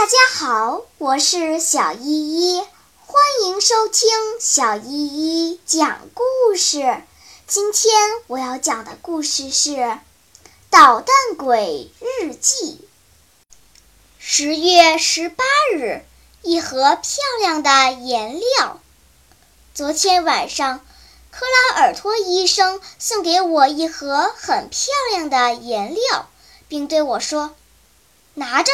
大家好，我是小依依，欢迎收听小依依讲故事。今天我要讲的故事是《捣蛋鬼日记》。十月十八日，一盒漂亮的颜料。昨天晚上，克拉尔托医生送给我一盒很漂亮的颜料，并对我说：“拿着。”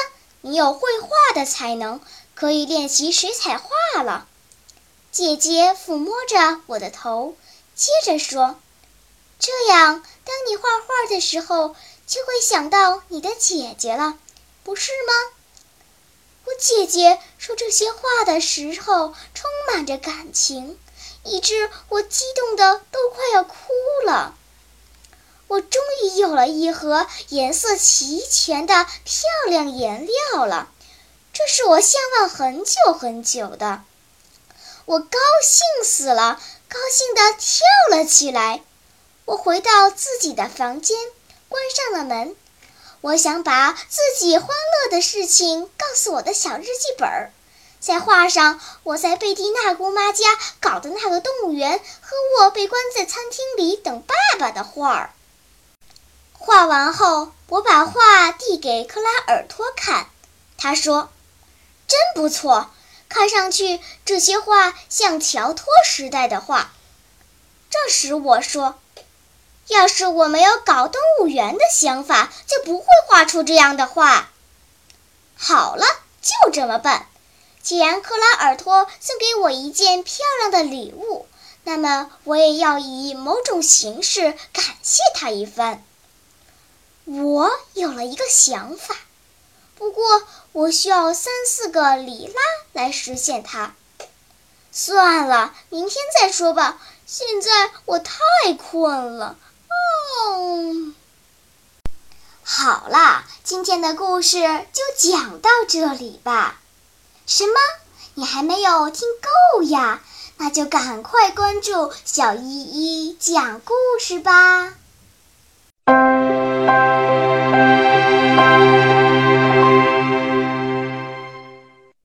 你有绘画的才能，可以练习水彩画了。姐姐抚摸着我的头，接着说：“这样，当你画画的时候，就会想到你的姐姐了，不是吗？”我姐姐说这些话的时候充满着感情，以致我激动的都快要哭了。我终于有了一盒颜色齐全的漂亮颜料了，这是我向往很久很久的。我高兴死了，高兴地跳了起来。我回到自己的房间，关上了门。我想把自己欢乐的事情告诉我的小日记本儿，再画上我在贝蒂娜姑妈家搞的那个动物园和我被关在餐厅里等爸爸的画儿。画完后，我把画递给克拉尔托看，他说：“真不错，看上去这些画像乔托时代的画。”这时我说：“要是我没有搞动物园的想法，就不会画出这样的画。”好了，就这么办。既然克拉尔托送给我一件漂亮的礼物，那么我也要以某种形式感谢他一番。我有了一个想法，不过我需要三四个里拉来实现它。算了，明天再说吧。现在我太困了。哦，好啦，今天的故事就讲到这里吧。什么？你还没有听够呀？那就赶快关注小依依讲故事吧。Thank you.